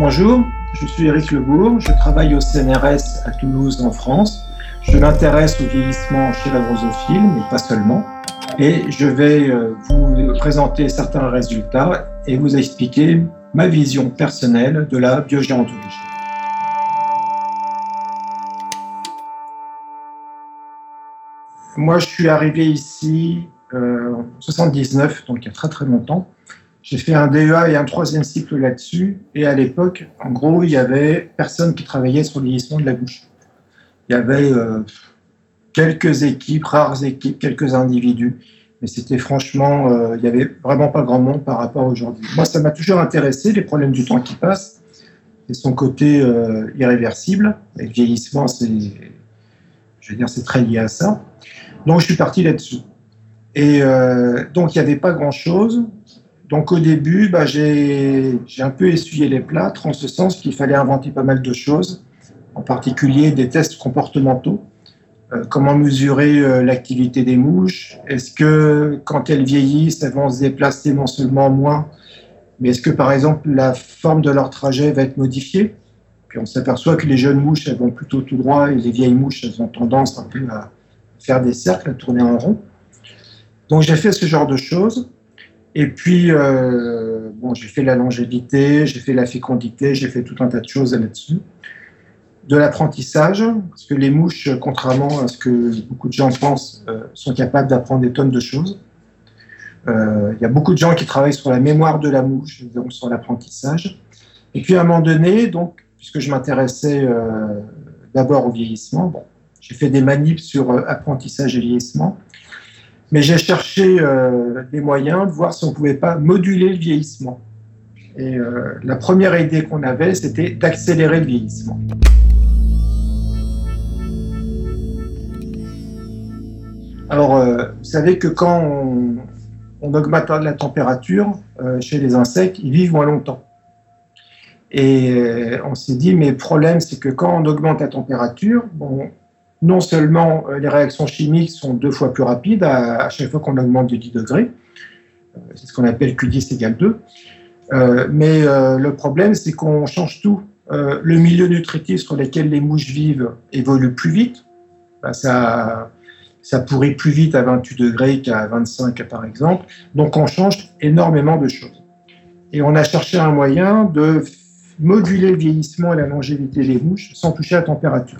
Bonjour, je suis Eric Lebourg, je travaille au CNRS à Toulouse en France. Je m'intéresse au vieillissement chez la drosophile, mais pas seulement. Et je vais euh, vous présenter certains résultats et vous expliquer ma vision personnelle de la biogérontologie. Moi, je suis arrivé ici euh, en 79, donc il y a très très longtemps. J'ai fait un DEA et un troisième cycle là-dessus. Et à l'époque, en gros, il y avait personne qui travaillait sur le vieillissement de la bouche. Il y avait euh, quelques équipes, rares équipes, quelques individus. Mais c'était franchement, euh, il n'y avait vraiment pas grand monde par rapport à aujourd'hui. Moi, ça m'a toujours intéressé, les problèmes du temps qui passe et son côté euh, irréversible. Et le vieillissement, c'est, je veux dire, c'est très lié à ça. Donc, je suis parti là-dessus. Et donc, il n'y avait pas grand-chose. Donc au début, bah, j'ai un peu essuyé les plâtres en ce sens qu'il fallait inventer pas mal de choses, en particulier des tests comportementaux. Euh, comment mesurer euh, l'activité des mouches? Est-ce que quand elles vieillissent, elles vont se déplacer non seulement moins, mais est-ce que par exemple la forme de leur trajet va être modifiée? Puis on s'aperçoit que les jeunes mouches, elles vont plutôt tout droit et les vieilles mouches, elles ont tendance un peu à faire des cercles, à tourner en rond. Donc j'ai fait ce genre de choses. Et puis, euh, bon, j'ai fait la longévité, j'ai fait la fécondité, j'ai fait tout un tas de choses là-dessus. De l'apprentissage, parce que les mouches, contrairement à ce que beaucoup de gens pensent, euh, sont capables d'apprendre des tonnes de choses. Euh, il y a beaucoup de gens qui travaillent sur la mémoire de la mouche, donc sur l'apprentissage. Et puis à un moment donné, donc, puisque je m'intéressais d'abord au vieillissement, bon, j'ai fait des manips sur apprentissage et vieillissement. Mais j'ai cherché euh, des moyens de voir si on ne pouvait pas moduler le vieillissement. Et euh, la première idée qu'on avait, c'était d'accélérer le vieillissement. Alors, euh, vous savez que quand on, on augmente la température chez les insectes, ils vivent moins longtemps. Et on s'est dit, mais le problème, c'est que quand on augmente la température, bon, non seulement euh, les réactions chimiques sont deux fois plus rapides à, chaque fois qu'on augmente de 10 degrés, euh, c'est ce qu'on appelle Q10 égale 2, euh, mais le problème c'est qu'on change tout. le milieu nutritif sur lequel les mouches vivent évolue plus vite, bah, ça, ça pourrit plus vite à 28 degrés qu'à 25 par exemple, donc on change énormément de choses. Et on a cherché un moyen de moduler le vieillissement et la longévité des mouches sans toucher à la température.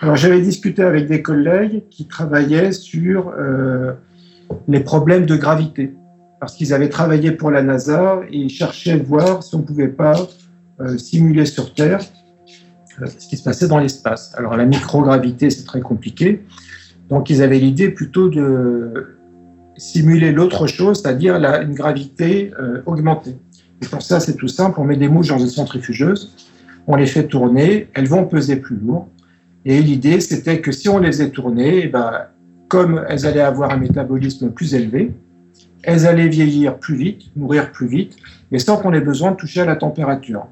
Alors j'avais discuté avec des collègues qui travaillaient sur euh, les problèmes de gravité, parce qu'ils avaient travaillé pour la NASA et ils cherchaient à voir si on ne pouvait pas euh, simuler sur Terre euh, ce qui se passait dans l'espace. Alors la microgravité, c'est très compliqué, donc ils avaient l'idée plutôt de simuler l'autre chose, c'est-à-dire une gravité augmentée. Et pour ça, c'est tout simple, on met des mouches dans une centrifugeuse, on les fait tourner, elles vont peser plus lourd, et l'idée, c'était que si on les tournées, eh ben, comme elles allaient avoir un métabolisme plus élevé, elles allaient vieillir plus vite, mourir plus vite, mais sans qu'on ait besoin de toucher à la température.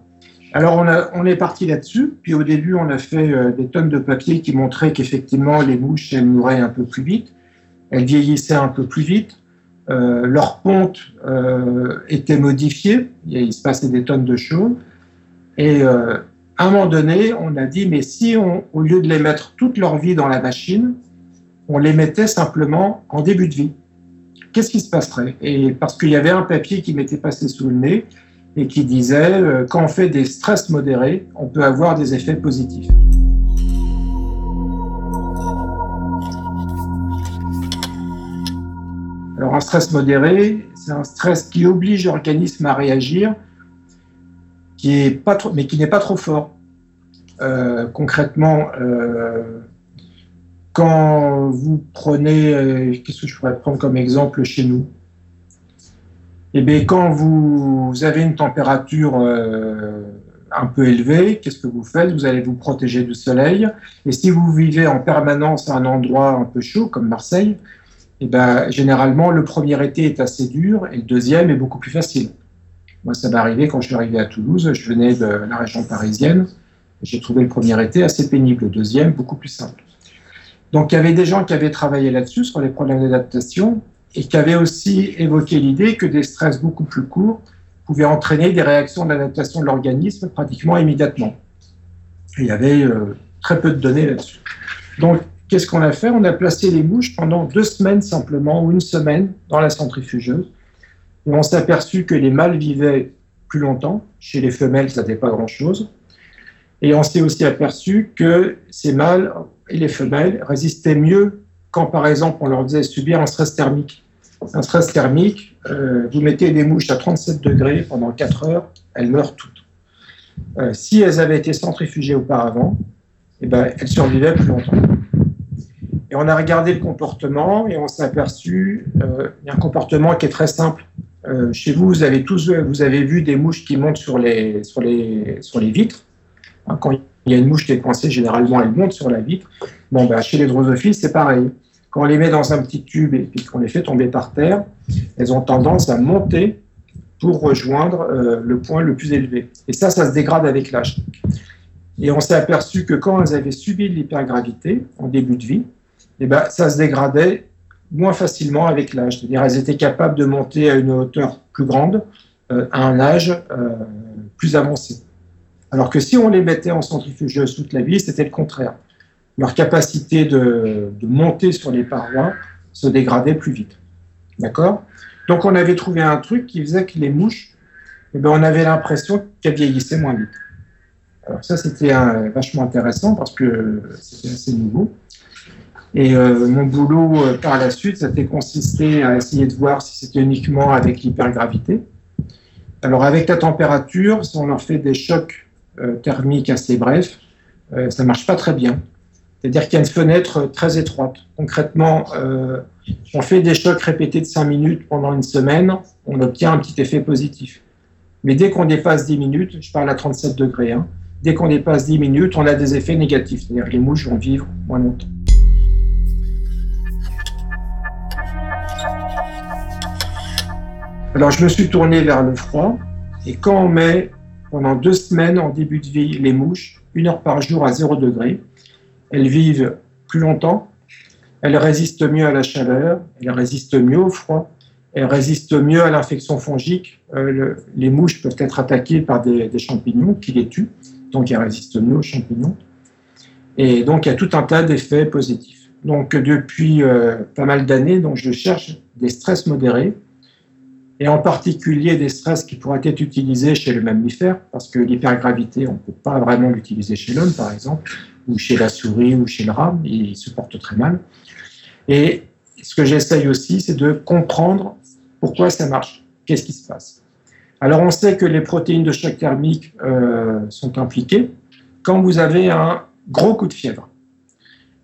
Alors on, est parti là-dessus, puis au début on a fait euh, des tonnes de papier qui montraient qu'effectivement les mouches, elles mouraient un peu plus vite, elles vieillissaient un peu plus vite, euh, leur ponte euh, était modifiée, il se passait des tonnes de choses, et à un moment donné, on a dit, mais si on, au lieu de les mettre toute leur vie dans la machine, on les mettait simplement en début de vie, qu'est-ce qui se passerait? Et parce qu'il y avait un papier qui m'était passé sous le nez et qui disait, euh, quand on fait des stress modérés, on peut avoir des effets positifs. Alors un stress modéré, c'est un stress qui oblige l'organisme à réagir qui mais qui n'est pas trop fort. Euh, concrètement, euh, quand vous prenez, euh, qu'est-ce que je pourrais prendre comme exemple chez nous? Eh bien, quand vous avez une température un peu élevée, qu'est-ce que vous faites? Vous allez vous protéger du soleil. Et si vous vivez en permanence à un endroit un peu chaud, comme Marseille, eh ben, généralement, le premier été est assez dur et le deuxième est beaucoup plus facile. Moi, ça m'est arrivé quand je suis arrivé à Toulouse, je venais de la région parisienne. J'ai trouvé le premier été assez pénible, le deuxième beaucoup plus simple. Donc, il y avait des gens qui avaient travaillé là-dessus, sur les problèmes d'adaptation, et qui avaient aussi évoqué l'idée que des stress beaucoup plus courts pouvait entraîner des réactions d'adaptation de l'organisme pratiquement immédiatement. il y avait euh, très peu de données là-dessus. Donc, qu'est-ce qu'on a fait? On a placé les mouches pendant deux semaines simplement, ou une semaine, dans la centrifugeuse. On s'est aperçu que les mâles vivaient plus longtemps. Chez les femelles, ça n'était pas grand-chose. Et on s'est aussi aperçu que ces mâles et les femelles résistaient mieux quand, par exemple, on leur faisait subir un stress thermique. Un stress thermique, euh, vous mettez des mouches à 37 degrés pendant 4 heures, elles meurent toutes. Euh, si elles avaient été centrifugées auparavant, eh ben, elles survivaient plus longtemps. Et on a regardé le comportement et on s'est aperçu, euh, y a un comportement qui est très simple. Euh, chez vous, vous avez tous, vous avez vu des mouches qui montent sur les, sur les, sur les vitres. Hein, quand il y a une mouche qui est coincée, généralement, elle monte sur la vitre. Bon, ben, chez les drosophiles, c'est pareil. Quand on les met dans un petit tube et qu'on les fait tomber par terre, elles ont tendance à monter pour rejoindre euh, le point le plus élevé. Et ça, ça se dégrade avec l'âge. Et on s'est aperçu que quand elles avaient subi l'hypergravité en début de vie, eh ben, ça se dégradait moins facilement avec l'âge. C'est-à-dire elles étaient capables de monter à une hauteur plus grande euh, à un âge euh, plus avancé. Alors que si on les mettait en centrifugeuse toute la vie, c'était le contraire. Leur capacité de, de, monter sur les parois se dégradait plus vite. D'accord? Donc on avait trouvé un truc qui faisait que les mouches, eh ben, on avait l'impression qu'elles vieillissaient moins vite. Alors ça, c'était vachement intéressant parce que c'était assez nouveau. Et euh, mon boulot euh, par la suite, ça a consisté à essayer de voir si c'était uniquement avec l'hypergravité. Alors avec la température, si on leur fait des chocs euh, thermiques assez brefs, ça marche pas très bien. C'est-à-dire qu'il y a une fenêtre très étroite. Concrètement, on fait des chocs répétés de 5 minutes pendant une semaine, on obtient un petit effet positif. Mais dès qu'on dépasse 10 minutes, je parle à 37 degrés, hein, dès qu'on dépasse 10 minutes, on a des effets négatifs. C'est-à-dire que les mouches vont vivre moins longtemps. Alors je me suis tourné vers le froid et quand on met pendant deux semaines en début de vie les mouches, une heure par jour à 0 degré, elles vivent plus longtemps, elles résistent mieux à la chaleur, elles résistent mieux au froid, elles résistent mieux à l'infection fongique. Euh, les mouches peuvent être attaquées par des, champignons qui les tuent, donc elles résistent mieux aux champignons. Et donc il y a tout un tas d'effets positifs. Donc depuis euh, pas mal d'années, donc je cherche des stress modérés et en particulier des stress qui pourraient être utilisés chez le mammifère, parce que l'hypergravité, on ne peut pas vraiment l'utiliser chez l'homme, par exemple, ou chez la souris ou chez le rat, il se porte très mal. Et ce que j'essaye aussi, c'est de comprendre pourquoi ça marche, qu'est-ce qui se passe? Alors on sait que les protéines de choc thermique euh, sont impliquées quand vous avez un gros coup de fièvre,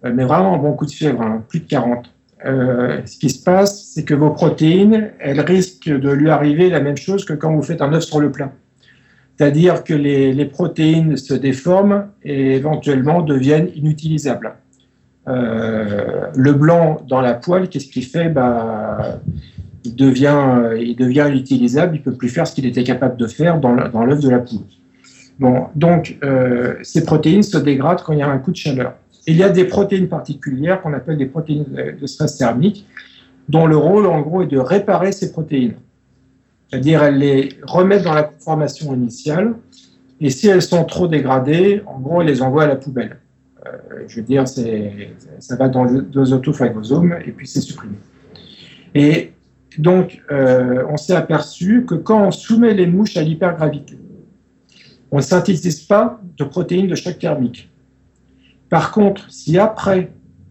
euh, mais vraiment un bon coup de fièvre, hein, plus de 40 euh, ce qui se passe, c'est que vos protéines, elles risquent de lui arriver la même chose que quand vous faites un œuf sur le plat. C'est-à-dire que les, protéines se déforment et éventuellement deviennent inutilisables. Euh, le blanc dans la poêle, qu'est-ce qu'il fait? Bah, il, devient, il devient inutilisable, il ne peut plus faire ce qu'il était capable de faire dans l'œuf de la poule. Donc, euh, ces protéines se dégradent quand il y a un coup de chaleur il y a des protéines particulières qu'on appelle des protéines de stress thermique, dont le rôle, en gros, est de réparer ces protéines. C'est-à-dire, elles les remettent dans la conformation initiale, et si elles sont trop dégradées, en gros, elles les envoient à la poubelle. Euh, je veux dire, ça va dans deux autophagosomes, et puis c'est supprimé. Et donc, euh, on s'est aperçu que quand on soumet les mouches à l'hypergravité, on ne synthétise pas de protéines de choc thermique. Par contre, si après,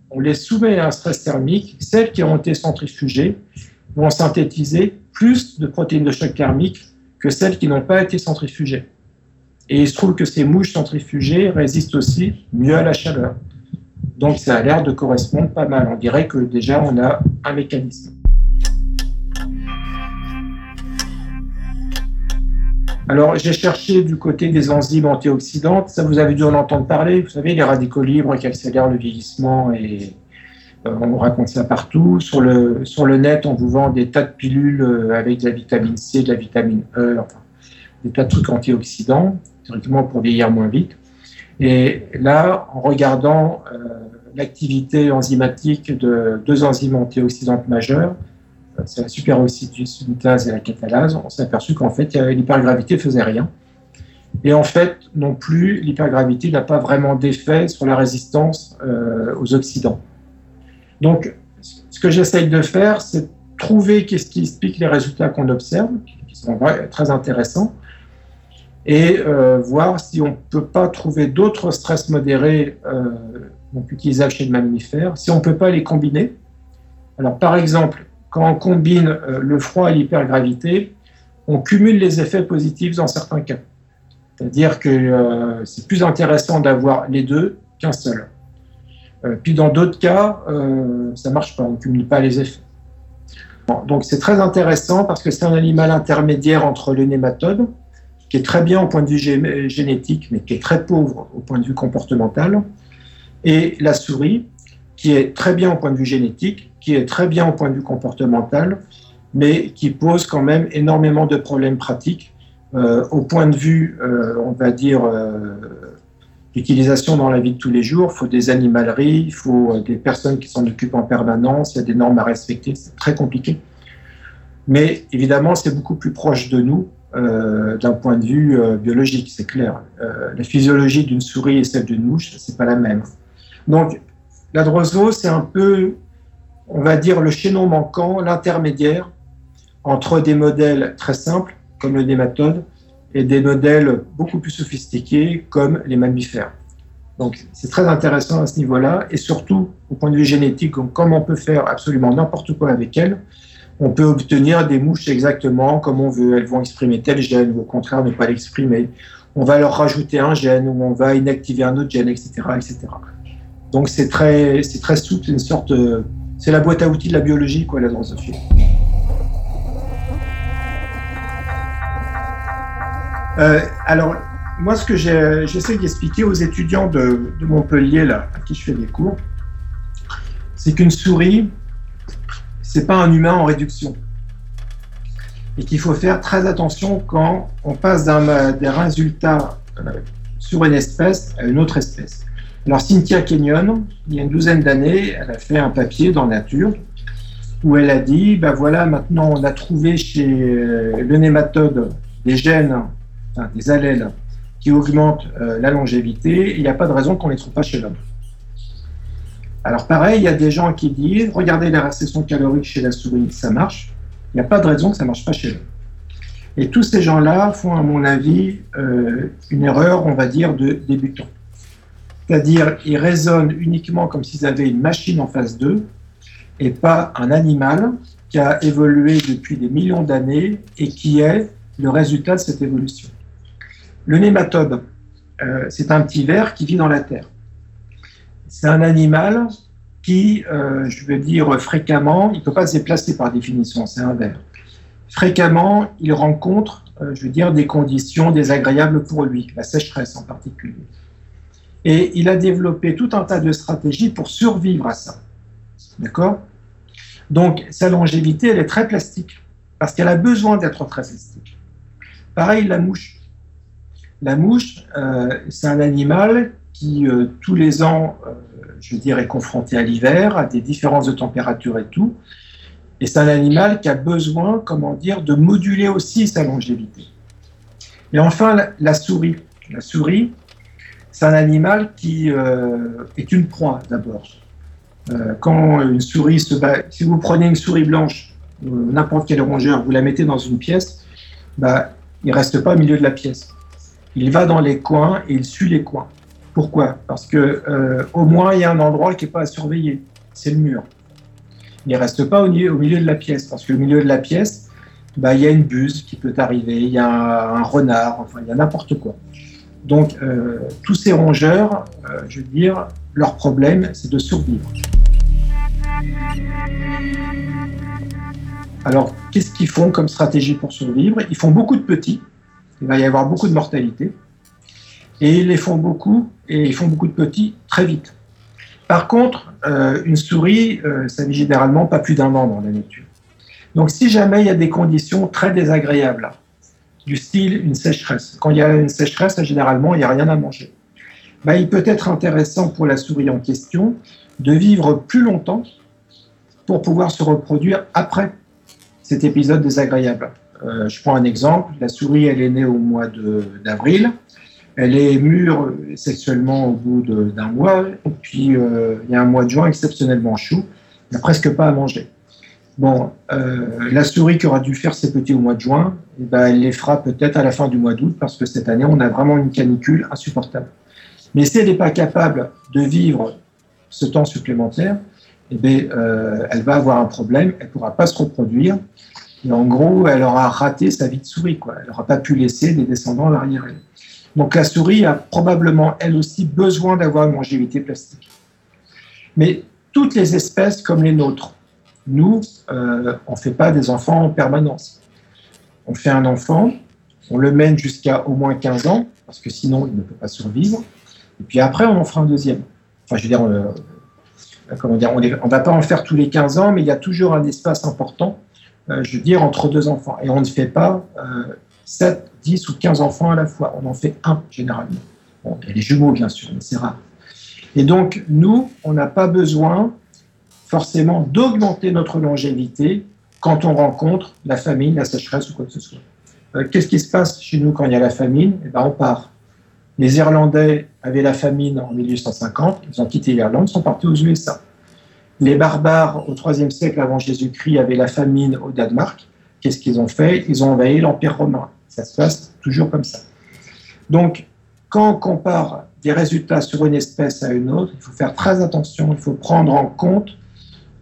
on les soumet à un stress thermique, celles qui ont été centrifugées vont synthétiser plus de protéines de choc thermique que celles qui n'ont pas été centrifugées. Et il se trouve que ces mouches centrifugées résistent aussi mieux à la chaleur. Donc ça a l'air de correspondre pas mal. On dirait que déjà on a un mécanisme. Alors, j'ai cherché du côté des enzymes antioxydantes. Ça, vous avez dû en entendre parler. Vous savez, les radicaux libres qui accélèrent le vieillissement et euh, on raconte ça partout. Sur le, sur le net, on vous vend des tas de pilules euh, avec de la vitamine C, de la vitamine E, des tas de trucs antioxydants, directement pour vieillir moins vite. Et là, en regardant euh, l'activité enzymatique de deux enzymes antioxydantes majeures, c'est la superoxygenase et la catalase, on s'est aperçu qu'en fait, l'hypergravité faisait rien. Et en fait, non plus, l'hypergravité n'a pas vraiment d'effet sur la résistance aux oxydants. Donc, ce que j'essaye de faire, c'est trouver qu'est-ce qui explique les résultats qu'on observe, qui sont très intéressants, et euh, voir si on ne peut pas trouver d'autres stress modérés euh, utilisables chez le mammifère, si on ne peut pas les combiner. Alors, par exemple, quand on combine euh, le froid et l'hypergravité, on cumule les effets positifs dans certains cas. C'est-à-dire que euh, c'est plus intéressant d'avoir les deux qu'un seul. Euh, puis dans d'autres cas, ça ne marche pas, on ne cumule pas les effets. donc c'est très intéressant parce que c'est un animal intermédiaire entre le nématode, qui est très bien au point de vue génétique, mais qui est très pauvre au point de vue comportemental, et la souris, qui est très bien au point de vue génétique, qui est très bien au point de vue comportemental, mais qui pose quand même énormément de problèmes pratiques euh, au point de vue, euh, on va dire, euh, d'utilisation dans la vie de tous les jours. Il faut des animaleries, il faut des personnes qui s'en occupent en permanence, il y a des normes à respecter, c'est très compliqué. Mais évidemment, c'est beaucoup plus proche de nous euh, d'un point de vue euh, biologique, c'est clair. Euh, la physiologie d'une souris et celle d'une mouche, c'est pas la même. Donc, la droso, c'est un peu, on va dire, le chaînon manquant, l'intermédiaire entre des modèles très simples, comme le nématode, et des modèles beaucoup plus sophistiqués, comme les mammifères. Donc, c'est très intéressant à ce niveau-là, et surtout, au point de vue génétique, comme on peut faire absolument n'importe quoi avec elles, on peut obtenir des mouches exactement comme on veut. Elles vont exprimer tel gène ou au contraire ne pas l'exprimer. On va leur rajouter un gène ou on va inactiver un autre gène, etc. etc. Donc c'est très, très souple, c'est une sorte, c'est la boîte à outils de la biologie, quoi, la drosophile. Euh, alors, moi, ce que j'essaie d'expliquer aux étudiants de, Montpellier, là, à qui je fais des cours, c'est qu'une souris, c'est pas un humain en réduction. Et qu'il faut faire très attention quand on passe des résultats euh, sur une espèce à une autre espèce. Alors Cynthia Kenyon, il y a une douzaine d'années, elle a fait un papier dans Nature où elle a dit, ben voilà, maintenant on a trouvé chez euh, le nématode des gènes, des allèles qui augmentent euh, la longévité, il n'y a pas de raison qu'on ne les trouve pas chez l'homme. Alors pareil, il y a des gens qui disent, regardez la restriction calorique chez la souris, ça marche. Il n'y a pas de raison que ça ne marche pas chez l'homme. Et tous ces gens-là font, à mon avis, euh, une erreur, on va dire, de débutant. C'est-à-dire, ils raisonnent uniquement comme s'ils avaient une machine en face d'eux et pas un animal qui a évolué depuis des millions d'années et qui est le résultat de cette évolution. Le nématode, euh, c'est un petit ver qui vit dans la terre c'est un animal qui, euh, je veux dire, fréquemment, il ne peut pas se déplacer par définition, c'est un ver. Fréquemment, il rencontre, euh, je veux dire, des conditions désagréables pour lui, la sécheresse en particulier. Et il a développé tout un tas de stratégies pour survivre à ça. D'accord? Donc, sa longévité, elle est très plastique, parce qu'elle a besoin d'être très plastique. Pareil, la mouche. La mouche, euh, c'est un animal qui, euh, tous les ans, euh, je dire, est confronté à l'hiver, à des différences de température et tout. Et c'est un animal qui a besoin, comment dire, de moduler aussi sa longévité. Et enfin, la, souris. La souris, c'est un animal qui euh, est une proie d'abord. quand une souris se bat, si vous prenez une souris blanche, n'importe quel rongeur, vous la mettez dans une pièce, bah, il reste pas au milieu de la pièce. Il va dans les coins et il suit les coins. Pourquoi? Parce que euh, au moins il y a un endroit qui n'est pas à surveiller, c'est le mur. Il ne reste pas au milieu, au milieu, de la pièce, parce que au milieu de la pièce, bah, il y a une buse qui peut arriver, il y a un, renard, enfin il y a n'importe quoi. Donc euh, tous ces rongeurs, euh, je veux dire, leur problème, c'est de survivre. Alors, qu'est-ce qu'ils font comme stratégie pour survivre? Ils font beaucoup de petits. Il va y avoir beaucoup de mortalité et ils les font beaucoup, et ils font beaucoup de petits très vite. Par contre, euh, une souris, ça vit généralement pas plus d'un an dans la nature. Donc si jamais il y a des conditions très désagréables, du style une sécheresse, quand il y a une sécheresse, généralement, il n'y a rien à manger. Ben, il peut être intéressant pour la souris en question de vivre plus longtemps pour pouvoir se reproduire après cet épisode désagréable. Euh, je prends un exemple. La souris, elle est née au mois d'avril. Elle est mûre sexuellement au bout d'un mois. Et puis, euh, il y a un mois de juin exceptionnellement chaud. Il n'y a presque pas à manger. Bon, euh, la souris qui aura dû faire ses petits au mois de juin, eh ben, elle les fera peut-être à la fin du mois d'août parce que cette année, on a vraiment une canicule insupportable. Mais si elle n'est pas capable de vivre ce temps supplémentaire, eh bien, euh, elle va avoir un problème, elle ne pourra pas se reproduire. Et en gros, elle aura raté sa vie de souris. Elle n'aura pas pu laisser des descendants à l'arrière. Donc la souris a probablement, elle aussi, besoin d'avoir une longévité plastique. Mais toutes les espèces comme les nôtres, nous, euh, on ne fait pas des enfants en permanence. On fait un enfant, on le mène jusqu'à au moins 15 ans, parce que sinon, il ne peut pas survivre. Et puis après, on en fera un deuxième. Enfin, je veux dire, euh, comment dire, on ne va pas en faire tous les 15 ans, mais il y a toujours un espace important, euh, je veux dire, entre deux enfants. Et on ne fait pas 7, 10 ou 15 enfants à la fois. On en fait un, généralement. Bon, a les jumeaux, bien sûr, mais c'est rare. Et donc, nous, on n'a pas besoin forcément d'augmenter notre longévité quand on rencontre la famine, la sécheresse ou quoi que ce soit. Euh, qu'est-ce qui se passe chez nous quand il y a la famine? Eh ben, On part. Les Irlandais avaient la famine en 1850, ils ont quitté l'Irlande, sont partis aux USA. Les barbares, au IIIe siècle avant Jésus-Christ, avaient la famine au Danemark. Qu'est-ce qu'ils ont fait? Ils ont envahi l'Empire romain. Ça se passe toujours comme ça. Donc, quand on compare des résultats sur une espèce à une autre, il faut faire très attention, il faut prendre en compte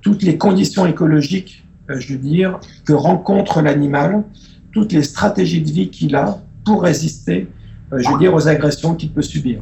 toutes les conditions écologiques, euh, je veux dire, que rencontre l'animal, toutes les stratégies de vie qu'il a pour résister, euh, je veux dire, aux agressions qu'il peut subir.